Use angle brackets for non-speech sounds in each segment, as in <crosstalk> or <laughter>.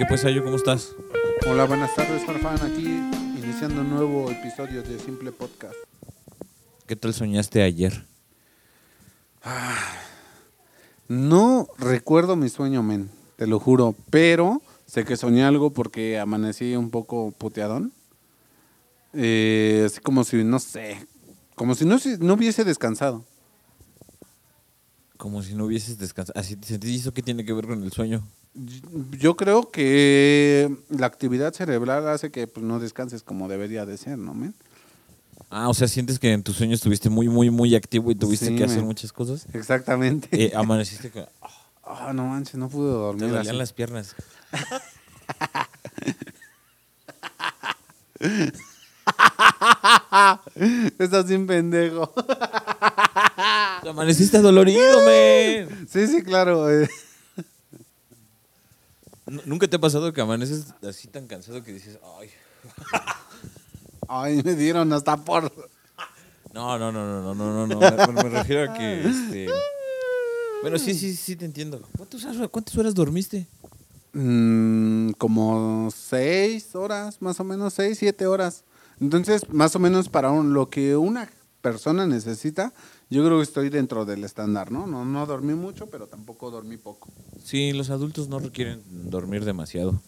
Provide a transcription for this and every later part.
¿Qué pues, Ayo? ¿Cómo estás? Hola, buenas tardes, Farfán. Aquí iniciando un nuevo episodio de Simple Podcast. ¿Qué tal soñaste ayer? No recuerdo mi sueño, men, te lo juro, pero sé que soñé algo porque amanecí un poco puteadón. Eh, así como si, no sé, como si no, si no hubiese descansado. Como si no hubieses descansado. Así te sentí, ¿eso qué tiene que ver con el sueño? Yo creo que la actividad cerebral hace que pues, no descanses como debería de ser, ¿no, men? Ah, o sea, sientes que en tus sueños estuviste muy, muy, muy activo y tuviste Sí, que hacer muchas cosas. Exactamente. Eh, amaneciste con... Ah, no manches, no pude Te dormir dolían así. las piernas. <laughs> Estás bien pendejo. Amaneciste dolorido, men. Sí, sí, claro. ¿Nunca te ha pasado que amaneces así tan cansado que dices, ay... <laughs> Ay, me dieron hasta por. No, no, no, no, no, no, no, no. Me, me refiero a que, este... Bueno, sí, sí, sí te entiendo. ¿Cuántas horas, cuántas horas dormiste? Mm, como seis horas, más o menos, seis, siete horas. Entonces, más o menos para un- lo que una persona necesita, yo creo que estoy dentro del estándar, ¿no? No, no dormí mucho, pero tampoco dormí poco. Sí, los adultos no requieren dormir demasiado.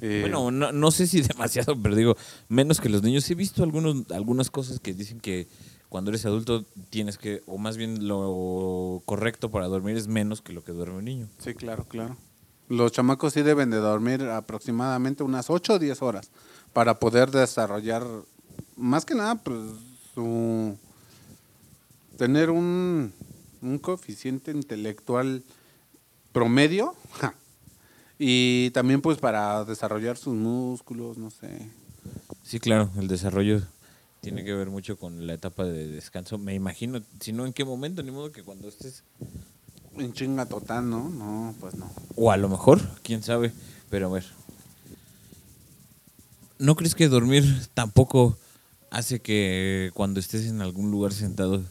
Eh, Bueno, no, no sé si <laughs> demasiado, pero digo, menos que los niños. He visto algunos, algunas cosas que dicen que cuando eres adulto tienes que, o más bien lo correcto para dormir es menos que lo que duerme un niño. Sí, claro, claro. Los chamacos sí deben de dormir aproximadamente unas 8 o 10 horas para poder desarrollar, más que nada, pues, su, tener un, un coeficiente intelectual promedio ja, y también pues para desarrollar sus músculos, no sé. Sí, claro, el desarrollo tiene que ver mucho con la etapa de descanso. Me imagino, si no, ¿en qué momento? Ni modo que cuando estés... En chinga total, ¿no? No, pues no. O a lo mejor, quién sabe. Pero a ver. ¿No crees que dormir tampoco hace que cuando estés en algún lugar sentado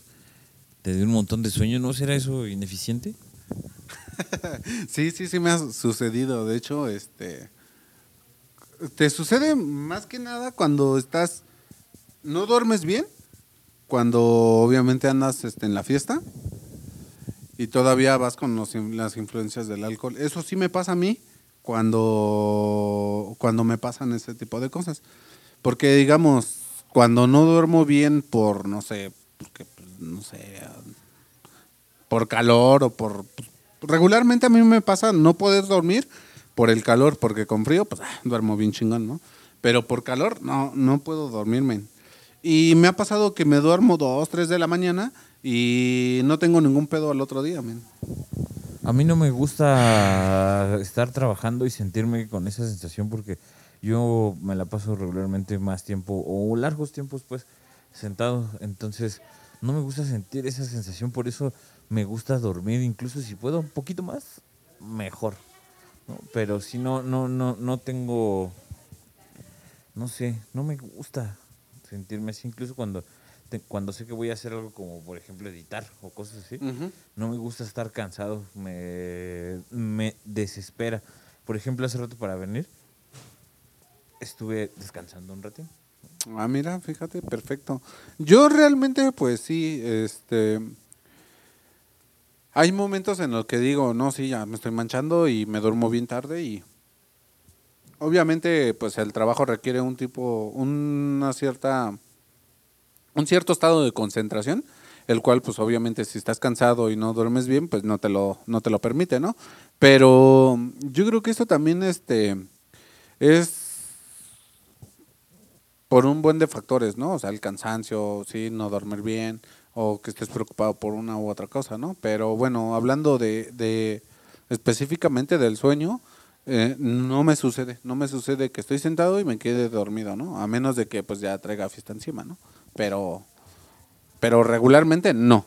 te dé un montón de sueño? ¿No será eso ineficiente? <laughs> Sí, sí, sí me ha sucedido. De hecho, este. Te sucede más que nada cuando estás. No duermes bien. Cuando obviamente andas este, en la fiesta. Y todavía vas con los las influencias del alcohol. Eso sí me pasa a mí cuando, cuando me pasan ese tipo de cosas. Porque, digamos, cuando no duermo bien por, no sé, pues, no sé, por calor o por... pues, regularmente a mí me pasa no poder dormir por el calor, porque con frío, pues ah, duermo bien chingón, ¿no? Pero por calor, no, no puedo dormirme. Y me ha pasado que me duermo dos, tres de la mañana y no tengo ningún pedo al otro día, men. A mí no me gusta estar trabajando y sentirme con esa sensación porque yo me la paso regularmente más tiempo o largos tiempos pues sentado. Entonces no me gusta sentir esa sensación, por eso me gusta dormir, incluso si puedo un poquito más, mejor. ¿no? Pero si no, no, no, no tengo, no sé, no me gusta sentirme así, incluso cuando, te- cuando sé que voy a hacer algo como por ejemplo editar o cosas así. No me gusta estar cansado, me, me desespera. Por ejemplo, hace rato para venir, estuve descansando un ratito. Ah, mira, fíjate, perfecto. Yo realmente, pues sí, este... Hay momentos en los que digo, no, sí, ya me estoy manchando y me duermo bien tarde y... Obviamente, pues el trabajo requiere un tipo, una cierta... Un cierto estado de concentración, el cual, pues obviamente, si estás cansado y no duermes bien, pues no te lo, no te lo permite, ¿no? Pero yo creo que esto también, este... Es por un buen de factores, ¿no? O sea, el cansancio, sí, no dormir bien, o que estés preocupado por una u otra cosa, ¿no? Pero bueno, hablando de, de específicamente del sueño, eh, no me sucede, no me sucede que estoy sentado y me quede dormido, ¿no? A menos de que pues ya traiga fiesta encima, ¿no? Pero, pero regularmente no.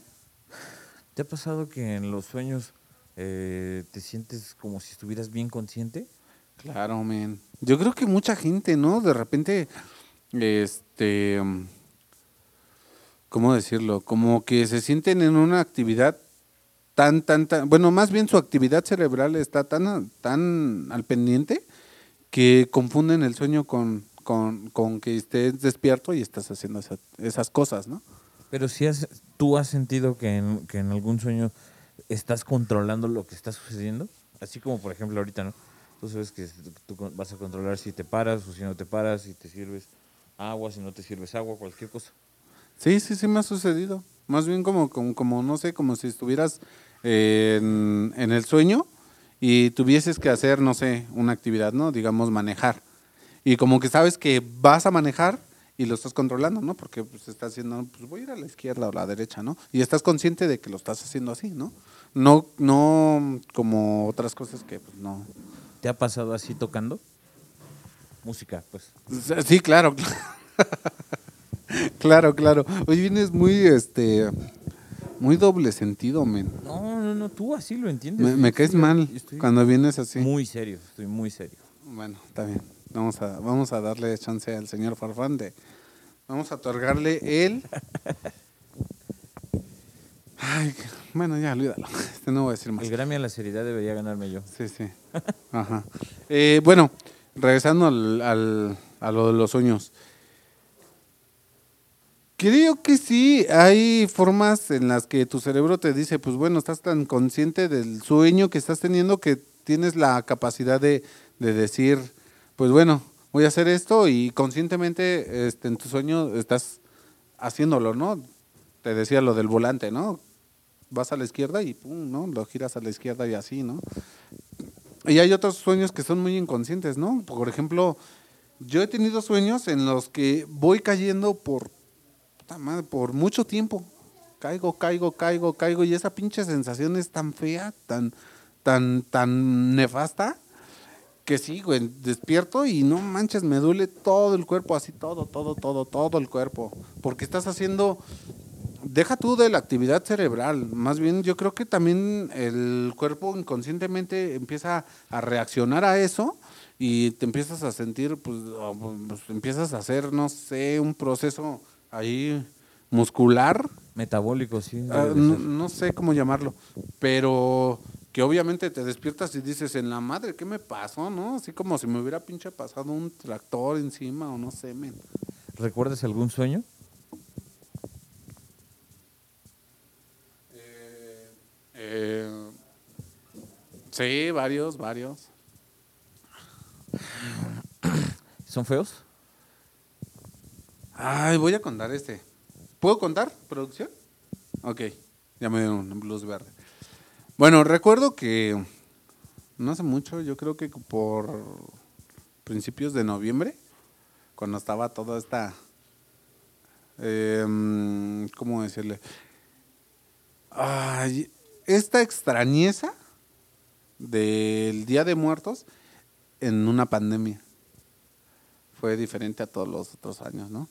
¿Te ha pasado que en los sueños eh, te sientes como si estuvieras bien consciente? Claro, men. Yo creo que mucha gente, ¿no? De repente, este, ¿cómo decirlo? Como que se sienten en una actividad tan, tan, tan, bueno, más bien su actividad cerebral está tan, tan al pendiente que confunden el sueño con, con, con que estés despierto y estás haciendo esa- esas cosas, ¿no? Pero si has, tú has sentido que en, que en algún sueño estás controlando lo que está sucediendo, así como por ejemplo ahorita, ¿no? Tú sabes que tú vas a controlar si te paras o si no te paras, si te sirves agua, si no te sirves agua, cualquier cosa. Sí, sí, sí me ha sucedido. Más bien como, como, como, no sé, como si estuvieras eh, en, en el sueño y tuvieses que hacer, no sé, una actividad, ¿no? Digamos, manejar. Y como que sabes que vas a manejar y lo estás controlando, ¿no? Porque pues estás haciendo, pues voy a ir a la izquierda o a la derecha, ¿no? Y estás consciente de que lo estás haciendo así, ¿no? No, no como otras cosas que pues no. ¿Te ha pasado así tocando? Música, pues. Sí, <laughs> claro. claro, claro. Oye, vienes muy, este, muy doble sentido, men. No, no, no, tú así lo entiendes. Me, caes mal cuando vienes así. Muy serio, estoy muy serio. Bueno, está bien. Vamos a, vamos a darle chance al señor Farfán de... Vamos a otorgarle el... <laughs> Ay, bueno, ya, olvídalo. Este no voy a decir más. El Grammy a la seriedad debería ganarme yo. Sí, sí. <laughs> Ajá. Eh, bueno, regresando al, al- a lo de los sueños. Creo que sí, hay formas en las que tu cerebro te dice, pues bueno, estás tan consciente del sueño que estás teniendo que tienes la capacidad de, de decir, pues bueno, voy a hacer esto y conscientemente este, en tu sueño estás haciéndolo, ¿no? Te decía lo del volante, ¿no? Vas a la izquierda y pum, ¿no? Lo giras a la izquierda y así, ¿no? Y hay otros sueños que son muy inconscientes, ¿no? Por ejemplo, yo he tenido sueños en los que voy cayendo por, puta madre, por mucho tiempo. Caigo, caigo, caigo, caigo. Y esa pinche sensación es tan fea, tan, tan, tan nefasta, que sí, güey, despierto y no manches, me duele todo el cuerpo, así todo, todo, todo, todo el cuerpo. Porque estás haciendo deja tú de la actividad cerebral, más bien yo creo que también el cuerpo inconscientemente empieza a reaccionar a eso y te empiezas a sentir, pues, o, pues, empiezas a hacer, no sé, un proceso ahí muscular, Metabólico, sí. ah, no sé cómo llamarlo, pero que obviamente te despiertas y dices, en la madre, ¿qué me pasó? ¿No? Así como si me hubiera pinche pasado un tractor encima o no sé, men. ¿Recuerdas algún sueño? Eh, sí, varios, varios. ¿Son feos? Ay, voy a contar este. ¿Puedo contar, producción? Ok, ya me dieron un luz verde. Bueno, recuerdo que no hace mucho, yo creo que por principios de noviembre, cuando estaba toda esta, em, ¿cómo decirle? Ay, esta extrañeza del Día de Muertos en una pandemia. Fue diferente a todos los otros años, ¿no?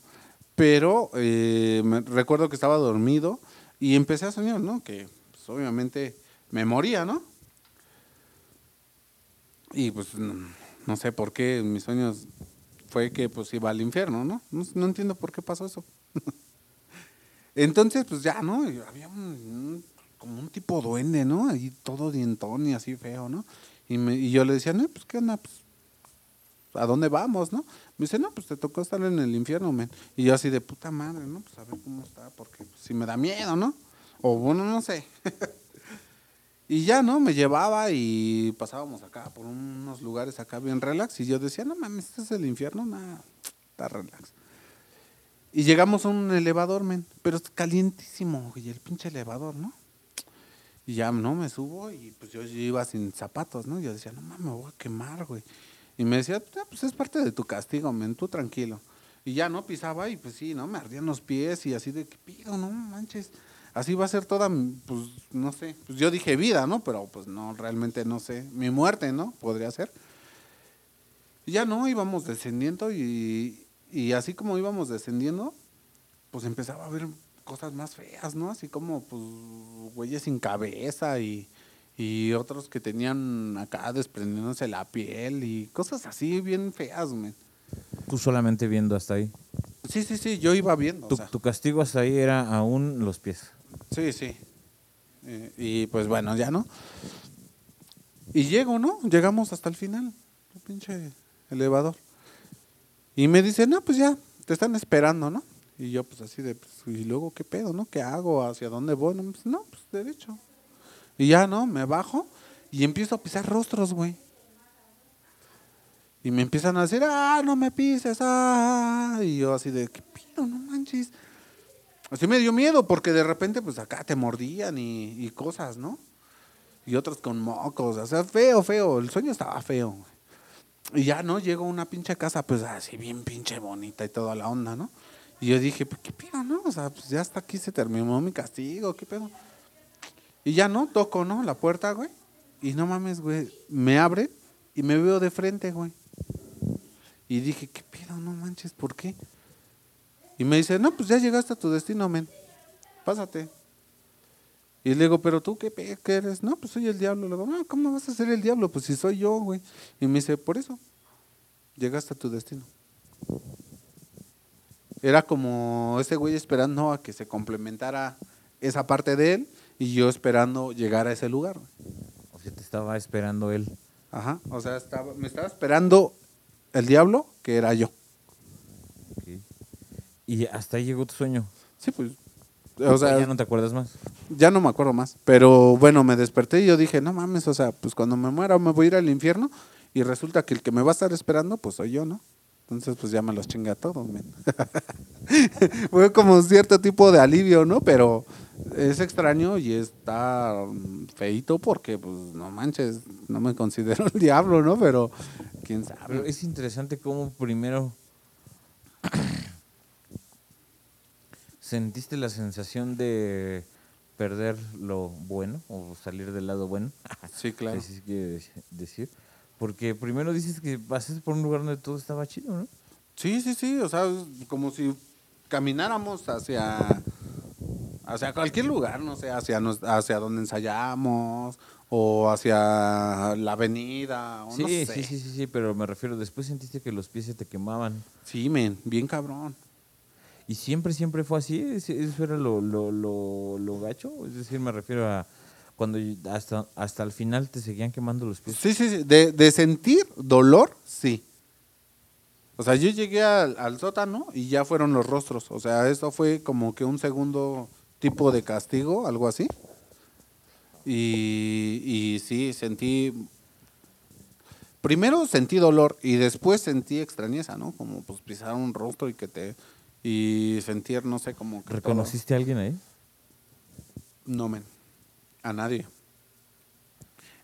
Pero eh, me- recuerdo que estaba dormido y empecé a soñar, ¿no? Que pues, obviamente me moría, ¿no? Y pues no, sé por qué en mis sueños fue que pues iba al infierno, ¿no? No, no entiendo por qué pasó eso. <laughs> Entonces, pues ya, ¿no? Había un- como un tipo duende, ¿no? Ahí todo dientón y así feo, ¿no? Y, me, y yo le decía, no, pues qué onda, pues, ¿a dónde vamos, no? Me dice, no, pues te tocó estar en el infierno, men. Y yo así de puta madre, ¿no? Pues a ver cómo está, porque pues, sí me da miedo, ¿no? O bueno, no sé. <laughs> y ya, ¿no? Me llevaba y pasábamos acá por unos lugares acá bien relax. Y yo decía, no mames, este es el infierno, nada, está relax. Y llegamos a un elevador, men, pero es calientísimo, y el pinche elevador, ¿no? Y ya, ¿no? Me subo y pues yo, iba sin zapatos, ¿no? Yo decía, no mames, me voy a quemar, güey. Y me decía, "Ah, pues es parte de tu castigo, men, tú tranquilo. Y ya, ¿no? Pisaba y pues sí, ¿no? Me ardían los pies y así de, ¿qué pido, no manches? Así va a ser toda, pues, no sé. Pues yo dije vida, ¿no? Pero pues no, realmente no sé. Mi muerte, ¿no? Podría ser. Y ya, ¿no? Íbamos descendiendo y, y así como íbamos descendiendo, pues empezaba a ver cosas más feas, ¿no? Así como, pues, güeyes sin cabeza y, y otros que tenían acá desprendiéndose la piel y cosas así bien feas, men. Tú solamente viendo hasta ahí. Sí, sí, sí, yo iba viendo. o Tu, sea, tu castigo hasta ahí era aún los pies. sí, sí. Eh, y pues bueno, ya no. Y llego, ¿no? Llegamos hasta el final, el pinche elevador. Y me dice, no, pues ya, te están esperando, ¿no? Y yo pues así de, pues, y luego, ¿qué pedo, no? ¿Qué hago? ¿Hacia dónde voy? No, pues, no, pues derecho. Y ya, ¿no? Me bajo y empiezo a pisar rostros, güey. Y me empiezan a decir, ah, no me pises, ah. Y yo así de, ¿qué pido? No manches. Así me dio miedo porque de repente, pues acá te mordían y, y cosas, ¿no? Y otros con mocos, o sea, feo, feo. El sueño estaba feo. Y ya, ¿no? Llego a una pinche casa, pues así bien pinche bonita y toda la onda, ¿no? Y yo dije, pues qué pedo, ¿no? O sea, pues ya hasta aquí se terminó mi castigo, ¿qué pedo? Y ya, ¿no? Toco, ¿no? La puerta, güey. Y no mames, güey. Me abre y me veo de frente, güey. Y dije, ¿qué pedo? No manches, ¿por qué? Y me dice, no, pues ya llegaste a tu destino, men. Pásate. Y le digo, pero tú, ¿qué, qué eres? No, pues soy el diablo. Le digo, no, ¿cómo vas a ser el diablo? Pues si soy yo, güey. Y me dice, por eso, llegaste a tu destino. Era como ese güey esperando a que se complementara esa parte de él y yo esperando llegar a ese lugar. güey. O sea, te estaba esperando él. Ajá. O sea, estaba, me estaba esperando el diablo, que era yo. Ok. Y hasta ahí llegó tu sueño. Sí, pues. O sea, ya no te acuerdas más. ya no me acuerdo más. Pero bueno, me desperté y yo dije, no mames, o sea, pues cuando me muera me voy a ir al infierno y resulta que el que me va a estar esperando, pues soy yo, ¿no? Entonces, pues ya me los chingué a todos, men. <laughs> Fue como cierto tipo de alivio, ¿no? Pero es extraño y está feito porque, pues, no manches, no me considero el diablo, ¿no? Pero, quién Pero sabe. es interesante cómo primero <clears throat> sentiste la sensación de perder lo bueno o salir del lado bueno. Sí, claro. <laughs> Así decir. Porque primero dices que pasaste por un lugar donde todo estaba chido, ¿no? Sí, sí, sí, o sea, es como si camináramos hacia hacia cualquier lugar, no sé, hacia nos- hacia donde ensayamos o hacia la avenida, o Sí, no sé. sí, sí, sí, sí, pero me refiero, después sentiste que los pies se te quemaban. Sí, men, bien cabrón. ¿Y siempre, siempre fue así? ¿Ese- ¿Eso era lo, lo, lo, lo gacho? Es decir, me refiero a cuando hasta, hasta el final te seguían quemando los pies. Sí, sí, sí, de, de sentir dolor, sí. O sea, yo llegué al, al sótano y ya fueron los rostros. O sea, eso fue como que un segundo tipo de castigo, algo así. Y, y sí, sentí... Primero sentí dolor y después sentí extrañeza, ¿no? Como pues pisar un rostro y que te... Y sentir, no sé, como que... todo- ¿Reconociste a alguien ahí? no, men. A nadie.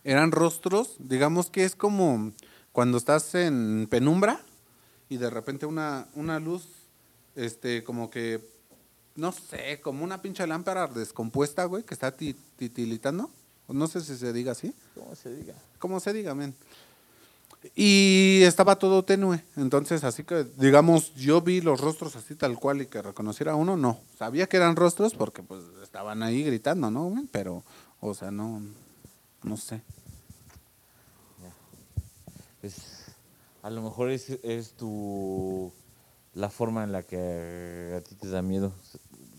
Eran rostros, digamos que es como cuando estás en penumbra y de repente una, una luz, este, como que, no sé, como una pinche lámpara descompuesta, güey, que está ti- titilitando. No sé si se diga así. ¿Cómo se diga? Como se diga, men. Y estaba todo tenue. Entonces, así que, digamos, yo vi los rostros así tal cual y que reconociera a uno, no. Sabía que eran rostros porque, pues, estaban ahí gritando, ¿no? Pero, o sea, no, no sé. Pues, a lo mejor es, es tu la forma en la que a ti te da miedo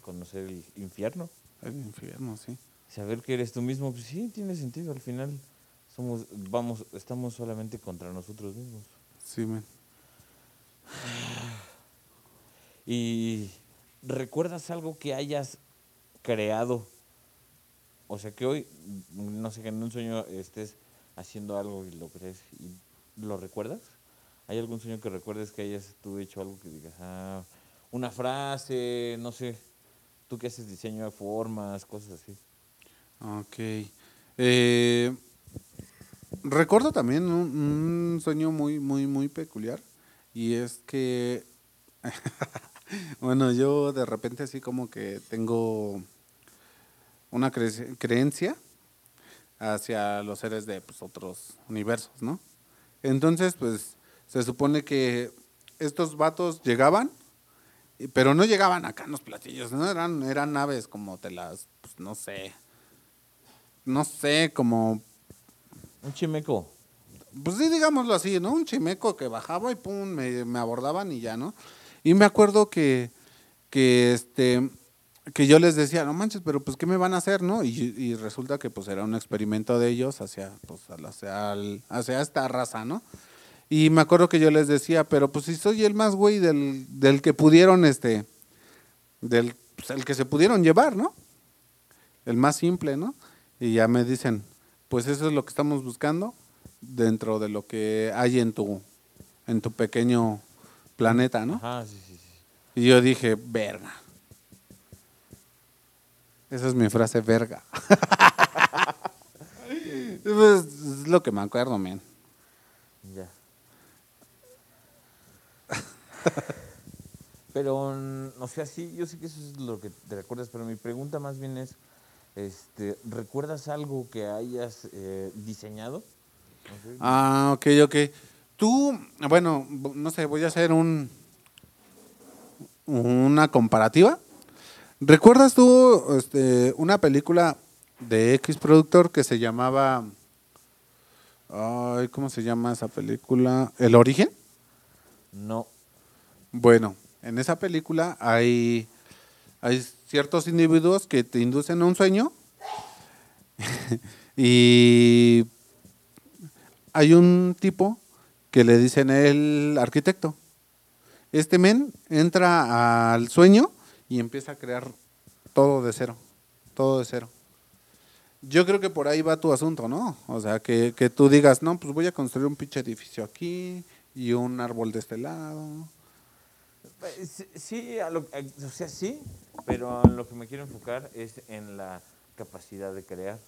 conocer el infierno. El infierno, sí. Saber que eres tú mismo, pues sí, tiene sentido. Al final somos, vamos, estamos solamente contra nosotros mismos. Sí, men. ¿Y recuerdas algo que hayas creado? O sea, que hoy, no sé, que en un sueño estés haciendo algo y lo crees y lo recuerdas. ¿Hay algún sueño que recuerdes que hayas tú hecho algo que digas, ah, una frase, no sé, tú que haces diseño de formas, cosas así? Ok. Eh, recuerdo también un sueño muy, muy, muy peculiar. Y es que, <laughs> bueno, yo de repente así como que tengo una cre- creencia hacia los seres de pues, otros universos, ¿no? Entonces, pues, se supone que estos vatos llegaban, pero no llegaban acá en los platillos, ¿no? Eran, eran naves como te las, pues, no sé, no sé, como, Un chimeco. pues sí, digámoslo así, ¿no? Un chimeco que bajaba y pum, me, me abordaban y ya, ¿no? Y me acuerdo que, que este, que yo les decía, no manches, pero pues ¿qué me van a hacer, no? Y, y resulta que pues era un experimento de ellos hacia, pues, hacia, al- hacia esta raza, ¿no? Y me acuerdo que yo les decía, pero pues si soy el más güey del, del que pudieron, este, del pues, el que se pudieron llevar, ¿no? El más simple, ¿no? Y ya me dicen, pues eso es lo que estamos buscando dentro de lo que hay en tu, en tu pequeño planeta, ¿no? Ajá, sí, sí, sí. Y yo dije, verga. Esa es mi frase, verga. <laughs> Pues, es lo que me acuerdo, men. Ya. pero, o sea, sí, yo sé que eso es lo que te recuerdas, pero mi pregunta más bien es, este, ¿recuerdas algo que hayas eh, diseñado? Ah, ok, ok. Tú, bueno, no sé, voy a hacer un una comparativa. ¿Recuerdas tú este, una película de X productor que se llamaba ay, ¿cómo se llama esa película? ¿El origen? No. Bueno, en esa película hay, hay ciertos individuos que te inducen a un sueño <laughs> y hay un tipo que le dicen el arquitecto. Este men entra al sueño y empieza a crear todo de cero, todo de cero. Yo creo que por ahí va tu asunto, ¿no? O sea, que, que tú digas, no, pues voy a construir un pinche edificio aquí y un árbol de este lado. Eh, Sí, a lo- a- o sea, sí, pero lo que me quiero enfocar es en la capacidad de crear.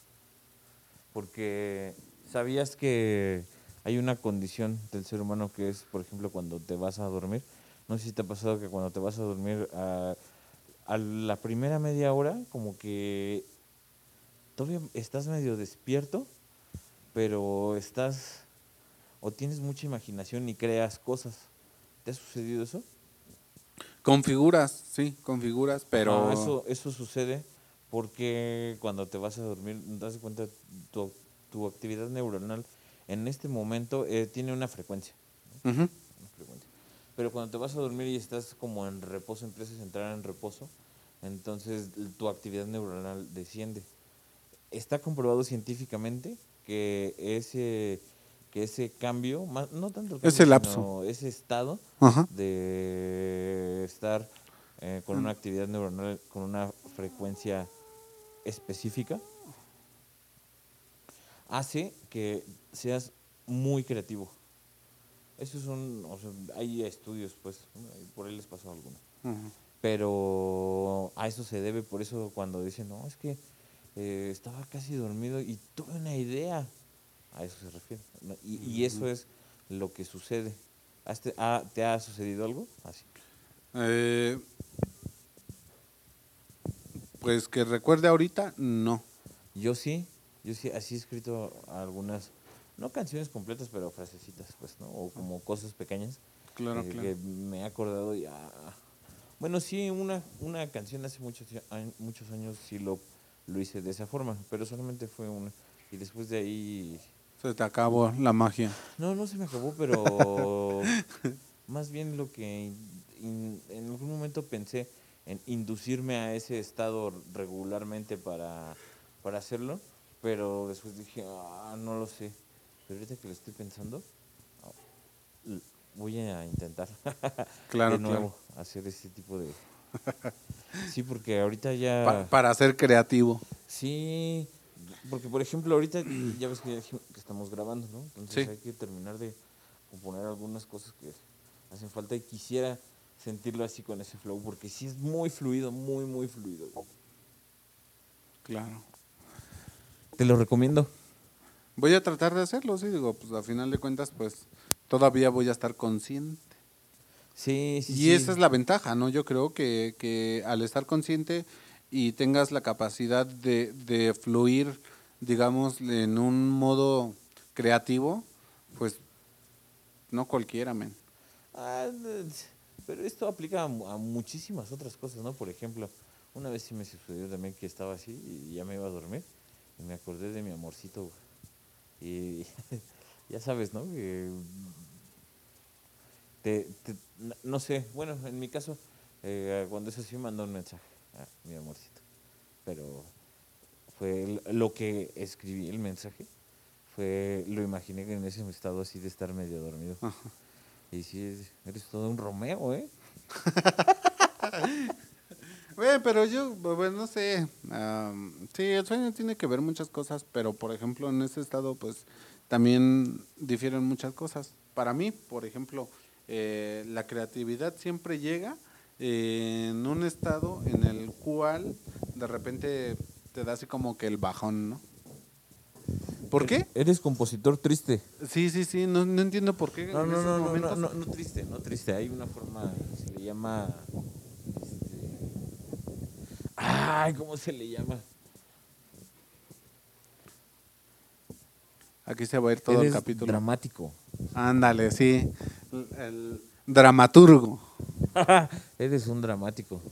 Porque sabías que hay una condición del ser humano que es, por ejemplo, cuando te vas a dormir. No sé si te ha pasado que cuando te vas a dormir, a, a la primera media hora, como que todavía estás medio despierto, pero estás o tienes mucha imaginación y creas cosas. ¿Te ha sucedido eso? Configuras, sí, configuras, pero... Ah, eso, eso sucede porque cuando te vas a dormir, te das cuenta, tu, tu actividad neuronal en este momento eh, tiene una frecuencia, una frecuencia. Pero cuando te vas a dormir y estás como en reposo, empiezas a entrar en reposo, entonces tu actividad neuronal desciende. Está comprobado científicamente que ese, que ese cambio, no tanto el Ese cambio, lapso. sino ese estado, Ajá. de estar eh, con una actividad neuronal con una frecuencia específica hace que seas muy creativo. Eso es un, o sea, hay estudios, pues, por ahí les pasó alguno. Pero a eso se debe, por eso cuando dicen, no, es que eh, estaba casi dormido y tuve una idea, a eso se refiere. Y, y eso es lo que sucede. ¿Has te, ha- ¿Te ha sucedido algo así? Eh, pues que recuerde ahorita, no. Yo sí, yo sí, así he escrito algunas, no canciones completas, pero frasecitas, pues, ¿no? O como cosas pequeñas. Claro, que, claro. que me he acordado y ah, Bueno, sí, una, una canción hace muchos, años- muchos años sí lo, lo hice de esa forma, pero solamente fue una. Y después de ahí... Se te acabó la magia. No, no se me acabó, pero <laughs> más bien lo que in- in- en algún momento pensé en inducirme a ese estado regularmente para, para hacerlo, pero después dije, ah, no lo sé. Pero ahorita que lo estoy pensando, voy a intentar <laughs> Claro, de nuevo hacer ese tipo de... <laughs> Sí, porque ahorita ya... Pa- para ser creativo. Sí, porque por ejemplo ahorita ya ves que, que estamos grabando, ¿no? Entonces Sí. hay que terminar de componer algunas cosas que hacen falta y quisiera sentirlo así con ese flow, porque sí es muy fluido, muy, muy fluido. Claro. Te lo recomiendo. Voy a tratar de hacerlo, sí, digo, pues a final de cuentas, pues todavía voy a estar consciente. Sí, sí, Y sí. esa es la ventaja, ¿no? Yo creo que, que al estar consciente y tengas la capacidad de, de fluir, digamos, en un modo creativo, pues no cualquiera, men. Ah, pero esto aplica a, a muchísimas otras cosas, ¿no? Por ejemplo, una vez sí me sucedió también que estaba así y ya me iba a dormir y me acordé de mi amorcito. güey. Y <laughs> ya sabes, ¿no? Te- te- no- sé, bueno, en mi caso, eh, cuando es así, mando un mensaje. ah, mi amorcito. Pero fue lo que escribí el mensaje. Fue, lo imaginé que en ese estado así de estar medio dormido. Y sí, es- eres todo un Romeo, ¿eh? <laughs> Güey, pero yo, bueno, no sé. am, sí, el sueño tiene que ver muchas cosas, pero por ejemplo, en ese estado, pues también difieren muchas cosas. Para mí, por ejemplo, eh, la creatividad siempre llega eh, en un estado en el cual de repente te da así como que el bajón, ¿no? ¿Por qué? Eres compositor triste. Sí, sí, sí, no, no entiendo por qué. No, en no, no, no, no, no triste, no triste. Hay una forma, se le llama... Ay, ¿cómo se le llama? Aquí se va a ir todo el capítulo. dramático. Ándale, sí. El, el dramaturgo. <laughs> Eres un dramático.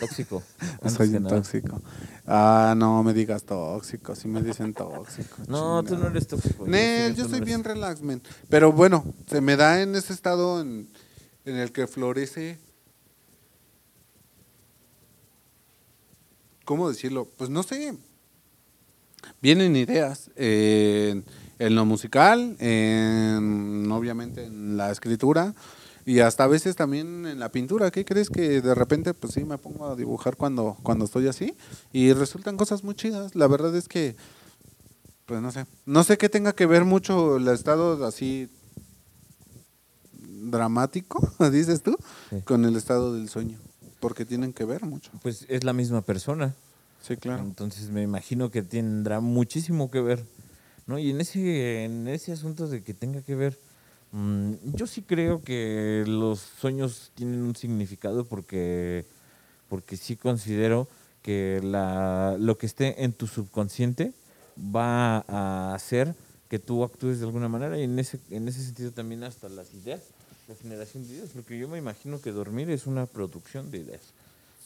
Tóxico. <laughs> Soy un tóxico. Ah, no me digas tóxico, si me dicen tóxico. <laughs> No, tú no chingada. eres tóxico. Nel, yo soy no bien eres. relax. Pero bueno, se me da en ese estado en, en el que florece. ¿Cómo decirlo? Pues no sé. Vienen ideas en, en lo musical, en, obviamente en la escritura y hasta a veces también en la pintura. ¿Qué crees que de repente, pues sí, me pongo a dibujar cuando, cuando estoy así? Y resultan cosas muy chidas. La verdad es que pues no sé. No sé qué tenga que ver mucho el estado así dramático, <laughs> dices tú, Sí. con el estado del sueño. Porque tienen que ver mucho. Pues es la misma persona. Sí, claro. Entonces me imagino que tendrá muchísimo que ver. ¿no? Y en ese, en ese asunto de que tenga que ver, mm, yo sí creo que los sueños tienen un significado porque, porque sí considero que la, lo que esté en tu subconsciente va a hacer que tú actúes de alguna manera y en ese, en ese sentido también hasta las ideas, la generación de ideas, porque yo me imagino que dormir es una producción de ideas.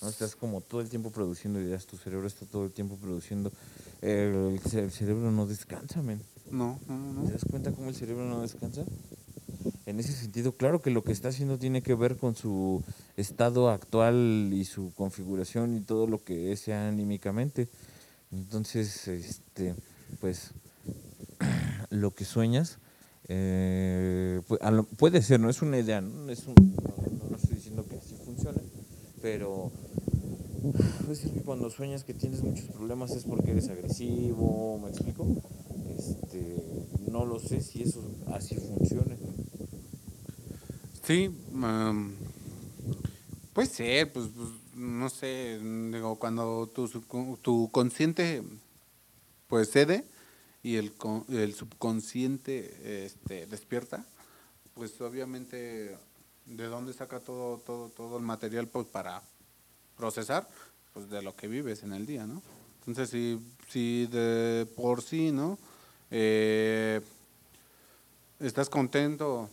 ¿no? Estás como todo el tiempo produciendo ideas, tu cerebro está todo el tiempo produciendo. El, el cerebro no descansa, men. No, no, no, ¿Te das cuenta cómo el cerebro no descansa? En ese sentido, claro que lo que está haciendo tiene que ver con su estado actual y su configuración y todo lo que es anímicamente. Entonces, este, pues, <clears throat> lo que sueñas eh, puede ser, no es una idea, no, es no- no estoy diciendo que así funcione, pero cuando sueñas que tienes muchos problemas es porque eres agresivo, ¿me explico? Este, no lo sé si eso así funcione. Sí, puede ser, pues, pues, no sé, digo, cuando tu, tu consciente pues cede y el, el subconsciente este, despierta, pues obviamente de dónde saca todo, todo, todo el material pues para procesar, pues de lo que vives en el día, ¿no? Entonces si, si de por sí, ¿no? Eh, estás contento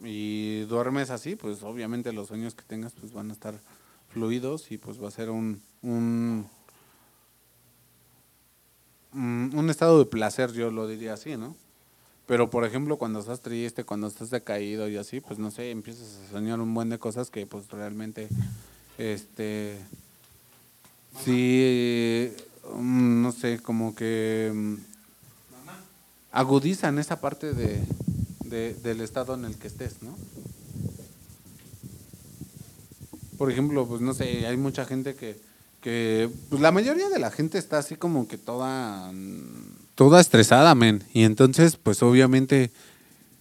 y duermes así, pues obviamente los sueños que tengas pues van a estar fluidos y pues va a ser un, un, un un estado de placer, yo lo diría así, ¿no? Pero por ejemplo, cuando estás triste, cuando estás decaído y así, pues no sé, empiezas a soñar un buen de cosas que pues realmente, este, sí, mm, no sé, como que mm, agudizan esa parte de, de- del estado en el que estés, ¿no? Por ejemplo, pues no sé, hay mucha gente que, que pues la mayoría de la gente está así como que toda, toda estresada, men. Y entonces, pues obviamente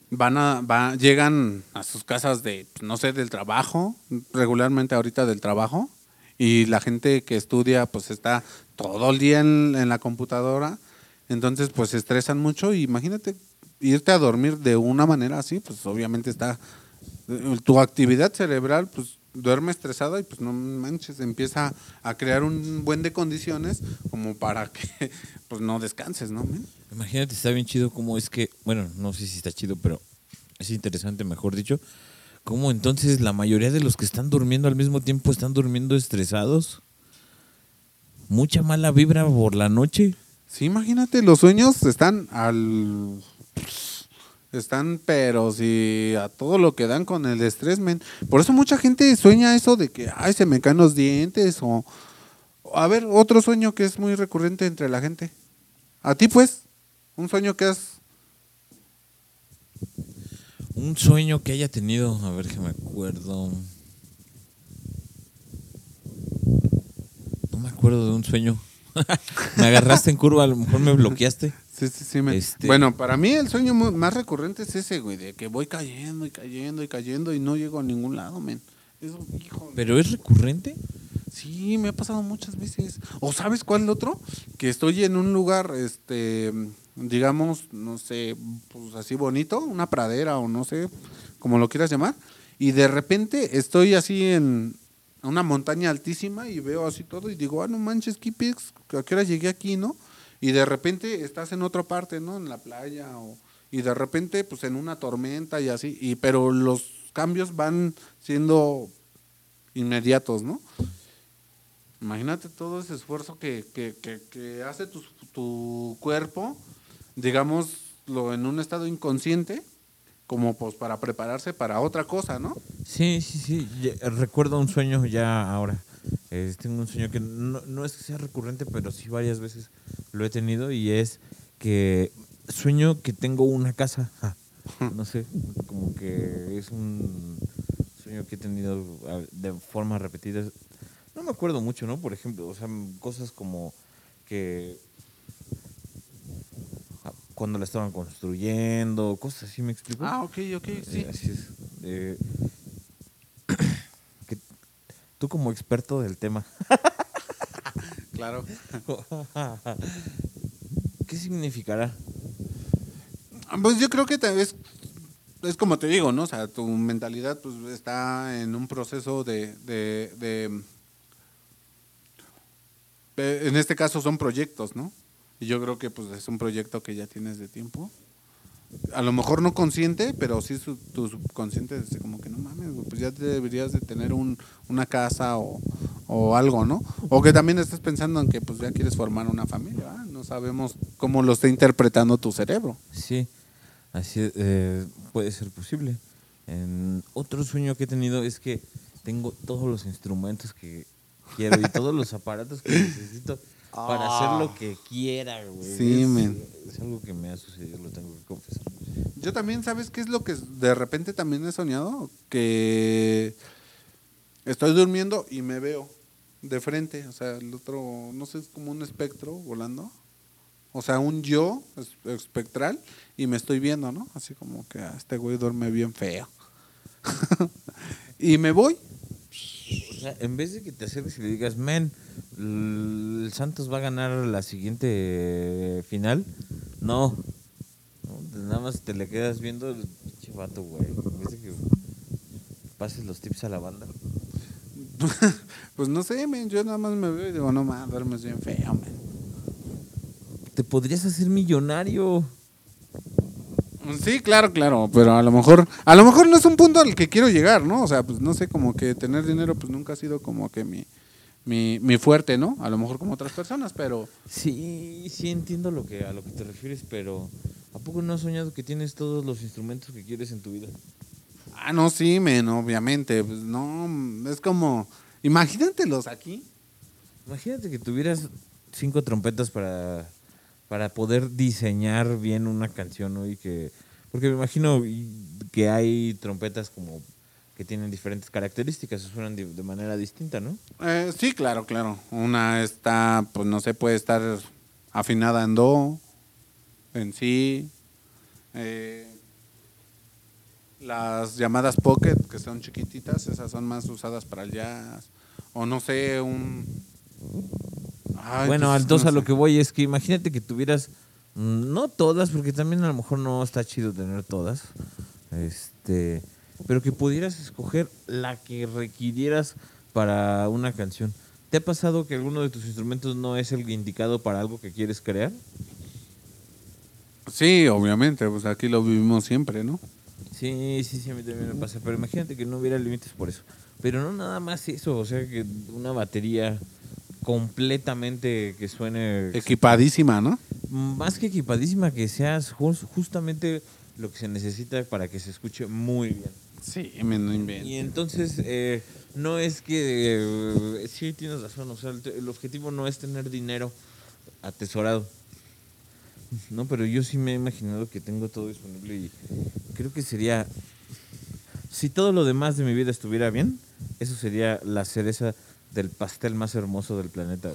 van a, va, llegan a sus casas de, pues, no sé, del trabajo, regularmente ahorita del trabajo, y la gente que estudia, pues está todo el día en, en la computadora, entonces pues se estresan mucho. Y imagínate irte a dormir de una manera así, pues obviamente está tu actividad cerebral, pues duerme estresada y pues no manches, empieza a crear un buen de condiciones como para que <laughs> pues no descanses, ¿no? Imagínate, está bien chido cómo es que, bueno, no sé si está chido, pero es interesante, mejor dicho, cómo entonces la mayoría de los que están durmiendo al mismo tiempo están durmiendo estresados. Mucha mala vibra por la noche. Sí, imagínate, los sueños están al están pero si a todo lo que dan con el estrés, men. Por eso mucha gente sueña eso de que ay, se me caen los dientes o A ver, otro sueño que es muy recurrente entre la gente. A ti, pues, un sueño que has... Un sueño que haya tenido, a ver que me acuerdo. No me acuerdo de un sueño. <laughs> me agarraste en curva, a lo mejor me bloqueaste. Sí, sí, sí. me- Este- Bueno, para mí el sueño más recurrente es ese, güey, de que voy cayendo y cayendo y cayendo y no llego a ningún lado, men. Eso, hijo. ¿Pero es recurrente? Sí, me ha pasado muchas veces. ¿O sabes cuál el otro? Que estoy en un lugar, este, digamos, no sé, pues así bonito, una pradera o no sé, como lo quieras llamar, y de repente estoy así en una montaña altísima y veo así todo y digo, ah, no manches, ¿qué? ¿A qué hora llegué aquí, no? Y de repente estás en otra parte, ¿no? En la playa o y de repente pues en una tormenta y así, y pero los cambios van siendo inmediatos, ¿no? Imagínate todo ese esfuerzo que, que, que, que hace tu, tu cuerpo, digámoslo, en un estado inconsciente, como pues para prepararse para otra cosa, ¿no? Sí, sí, sí. Recuerdo un sueño ya ahora. Eh, tengo un sueño que no, no es que sea recurrente, pero sí varias veces lo he tenido y es que sueño que tengo una casa. Ja, <laughs> no sé, como que es un sueño que he tenido de forma repetida. No me acuerdo mucho, ¿no? Por ejemplo, o sea, cosas como que ah, cuando la estaban construyendo, cosas así, ¿me explico? Ah, ok, ok, sí. Eh, así es. Eh, tú como experto del tema, <laughs> Claro. ¿qué significará? Pues yo creo que tal vez es como te digo, ¿no? O sea, tu mentalidad pues está en un proceso de, de, de- eh, en este caso son proyectos, ¿no? Y yo creo que pues es un proyecto que ya tienes de tiempo. A lo mejor no consciente, pero sí su- tu subconsciente dice como que no mames, pues ya deberías de tener un, una casa o, o algo, ¿no? O que también estés pensando en que pues ya quieres formar una familia. No sabemos cómo lo está interpretando tu cerebro. Sí, así eh, puede ser posible. En otro sueño que he tenido es que tengo todos los instrumentos que quiero y todos los aparatos que necesito para hacer lo que quiera, güey. Sí, es, men. es algo que me ha sucedido, lo tengo que confesar. Yo también, ¿sabes qué es lo que de repente también he soñado? Que estoy durmiendo y me veo de frente, o sea, el otro, no sé, es como un espectro volando. O sea, un yo es- espectral y me estoy viendo, ¿no? Así como que ah, este güey duerme bien feo. <laughs> y me voy. O sea, en vez de que te acerques y le digas, men, el Santos va a ganar la siguiente final, no. No, Nada más te le quedas viendo el pinche vato, güey. En vez de que pases los tips a la banda. <laughs> pues no sé, men, yo nada más me veo y digo, no mames, duermes bien feo, men. Te podrías hacer millonario. Sí, claro, claro, pero a lo mejor, a lo mejor no es un punto al que quiero llegar, ¿no? O sea, pues no sé, como que tener dinero pues nunca ha sido como que mi, mi, mi fuerte, ¿no? A lo mejor como otras personas, pero Sí, sí entiendo lo que, a lo que te refieres, pero ¿a poco no has soñado que tienes todos los instrumentos que quieres en tu vida? ah, no, sí, men, obviamente, pues no, es como, imagínatelos aquí. Imagínate que tuvieras cinco trompetas para, para poder diseñar bien una canción, ¿no? Y que, porque me imagino que hay trompetas como que tienen diferentes características, suenan de, manera distinta, ¿no? Eh, sí, claro, claro. Una está, pues no sé, puede estar afinada en do, en si. eh, las llamadas pocket, que son chiquititas, esas son más usadas para el jazz. O no sé, un... Ay, bueno, pues, entonces no a lo que voy es que imagínate que tuvieras, mm, no todas, porque también a lo mejor no está chido tener todas, este, pero que pudieras escoger la que requirieras para una canción. ¿Te ha pasado que alguno de tus instrumentos no es el indicado para algo que quieres crear? Sí, obviamente, pues aquí lo vivimos siempre, ¿no? Sí, sí, sí, a mí también me pasa, pero imagínate que no hubiera límites por eso. Pero no nada más eso, o sea, que una batería completamente que suene Equipadísima, ¿no? más que equipadísima, que seas jus- justamente lo que se necesita para que se escuche muy bien. Sí, me no. Y entonces, eh, no es que. eh, sí, tienes razón. O sea, el, el objetivo no es tener dinero atesorado. No, pero yo sí me he imaginado que tengo todo disponible y creo que sería. Si todo lo demás de mi vida estuviera bien, eso sería la cereza del pastel más hermoso del planeta.